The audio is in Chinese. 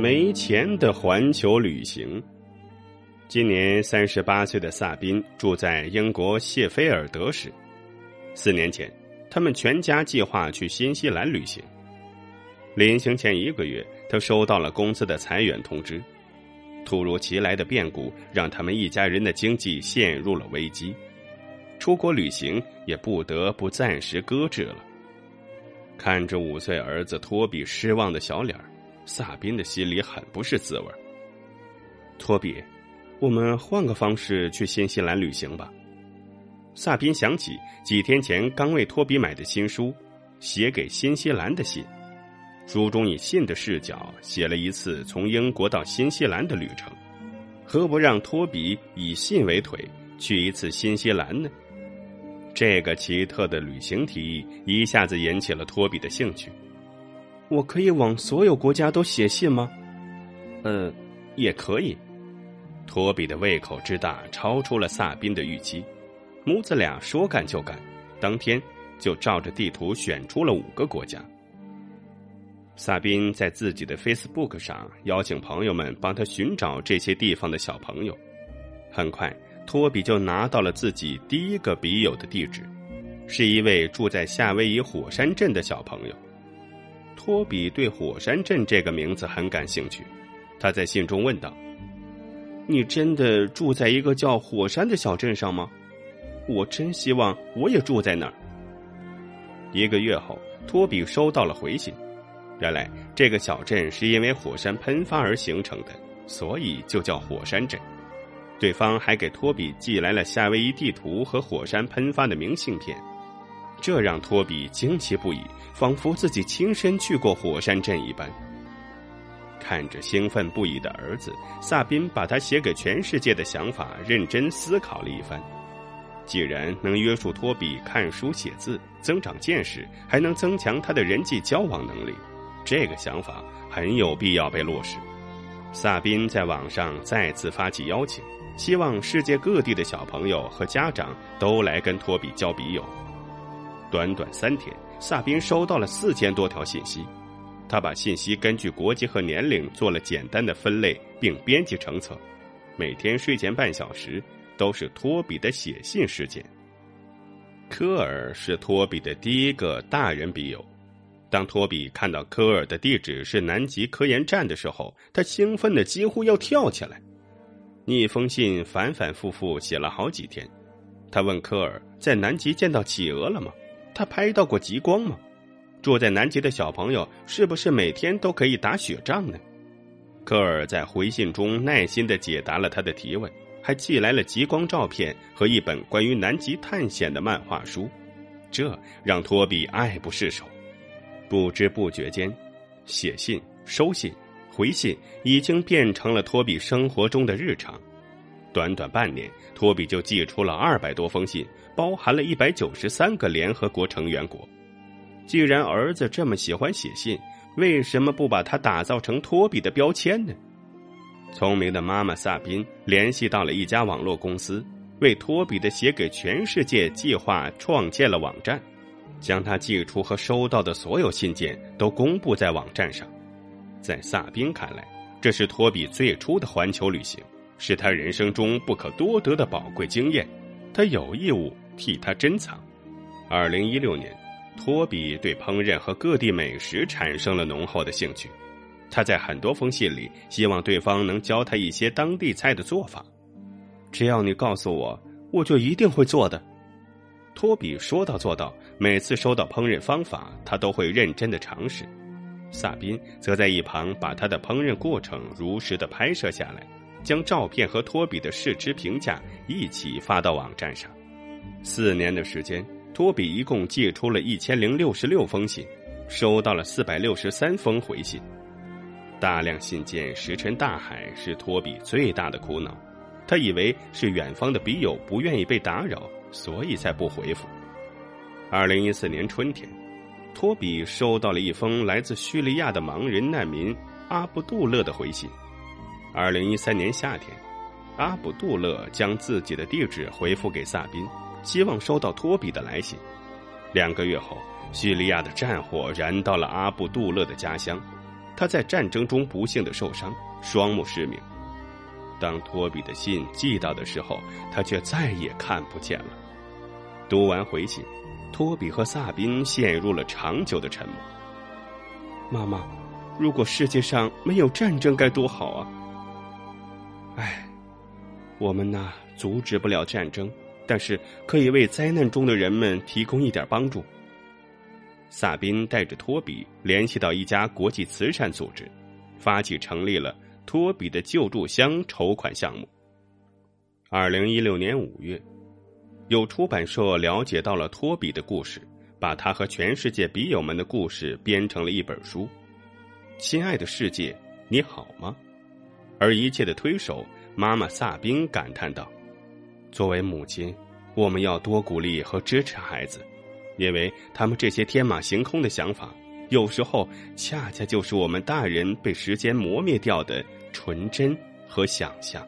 没钱的环球旅行。今年三十八岁的萨宾住在英国谢菲尔德市。四年前，他们全家计划去新西兰旅行。临行前一个月，他收到了公司的裁员通知。突如其来的变故让他们一家人的经济陷入了危机，出国旅行也不得不暂时搁置了。看着五岁儿子托比失望的小脸萨宾的心里很不是滋味托比，我们换个方式去新西兰旅行吧。萨宾想起几天前刚为托比买的新书《写给新西兰的信》，书中以信的视角写了一次从英国到新西兰的旅程，何不让托比以信为腿去一次新西兰呢？这个奇特的旅行提议一下子引起了托比的兴趣。我可以往所有国家都写信吗？呃，也可以。托比的胃口之大超出了萨宾的预期，母子俩说干就干，当天就照着地图选出了五个国家。萨宾在自己的 Facebook 上邀请朋友们帮他寻找这些地方的小朋友，很快。托比就拿到了自己第一个笔友的地址，是一位住在夏威夷火山镇的小朋友。托比对火山镇这个名字很感兴趣，他在信中问道：“你真的住在一个叫火山的小镇上吗？我真希望我也住在那儿。”一个月后，托比收到了回信，原来这个小镇是因为火山喷发而形成的，所以就叫火山镇。对方还给托比寄来了夏威夷地图和火山喷发的明信片，这让托比惊奇不已，仿佛自己亲身去过火山镇一般。看着兴奋不已的儿子，萨宾把他写给全世界的想法认真思考了一番。既然能约束托比看书写字、增长见识，还能增强他的人际交往能力，这个想法很有必要被落实。萨宾在网上再次发起邀请。希望世界各地的小朋友和家长都来跟托比交笔友。短短三天，萨宾收到了四千多条信息。他把信息根据国籍和年龄做了简单的分类，并编辑成册。每天睡前半小时都是托比的写信时间。科尔是托比的第一个大人笔友。当托比看到科尔的地址是南极科研站的时候，他兴奋的几乎要跳起来。一封信反反复复写了好几天，他问科尔在南极见到企鹅了吗？他拍到过极光吗？住在南极的小朋友是不是每天都可以打雪仗呢？科尔在回信中耐心的解答了他的提问，还寄来了极光照片和一本关于南极探险的漫画书，这让托比爱不释手。不知不觉间，写信、收信。回信已经变成了托比生活中的日常，短短半年，托比就寄出了二百多封信，包含了一百九十三个联合国成员国。既然儿子这么喜欢写信，为什么不把他打造成托比的标签呢？聪明的妈妈萨宾联系到了一家网络公司，为托比的写给全世界计划创建了网站，将他寄出和收到的所有信件都公布在网站上。在萨宾看来，这是托比最初的环球旅行，是他人生中不可多得的宝贵经验，他有义务替他珍藏。二零一六年，托比对烹饪和各地美食产生了浓厚的兴趣，他在很多封信里希望对方能教他一些当地菜的做法。只要你告诉我，我就一定会做的。托比说到做到，每次收到烹饪方法，他都会认真的尝试。萨宾则在一旁把他的烹饪过程如实的拍摄下来，将照片和托比的试吃评价一起发到网站上。四年的时间，托比一共寄出了一千零六十六封信，收到了四百六十三封回信。大量信件石沉大海是托比最大的苦恼，他以为是远方的笔友不愿意被打扰，所以才不回复。二零一四年春天。托比收到了一封来自叙利亚的盲人难民阿卜杜勒的回信。二零一三年夏天，阿卜杜勒将自己的地址回复给萨宾，希望收到托比的来信。两个月后，叙利亚的战火燃到了阿布杜勒的家乡，他在战争中不幸的受伤，双目失明。当托比的信寄到的时候，他却再也看不见了。读完回信，托比和萨宾陷入了长久的沉默。妈妈，如果世界上没有战争该多好啊！唉，我们呐，阻止不了战争，但是可以为灾难中的人们提供一点帮助。萨宾带着托比联系到一家国际慈善组织，发起成立了托比的救助箱筹款项目。二零一六年五月，有出版社了解到了托比的故事，把他和全世界笔友们的故事编成了一本书。亲爱的世界，你好吗？而一切的推手妈妈萨宾感叹道：“作为母亲，我们要多鼓励和支持孩子。”因为他们这些天马行空的想法，有时候恰恰就是我们大人被时间磨灭掉的纯真和想象。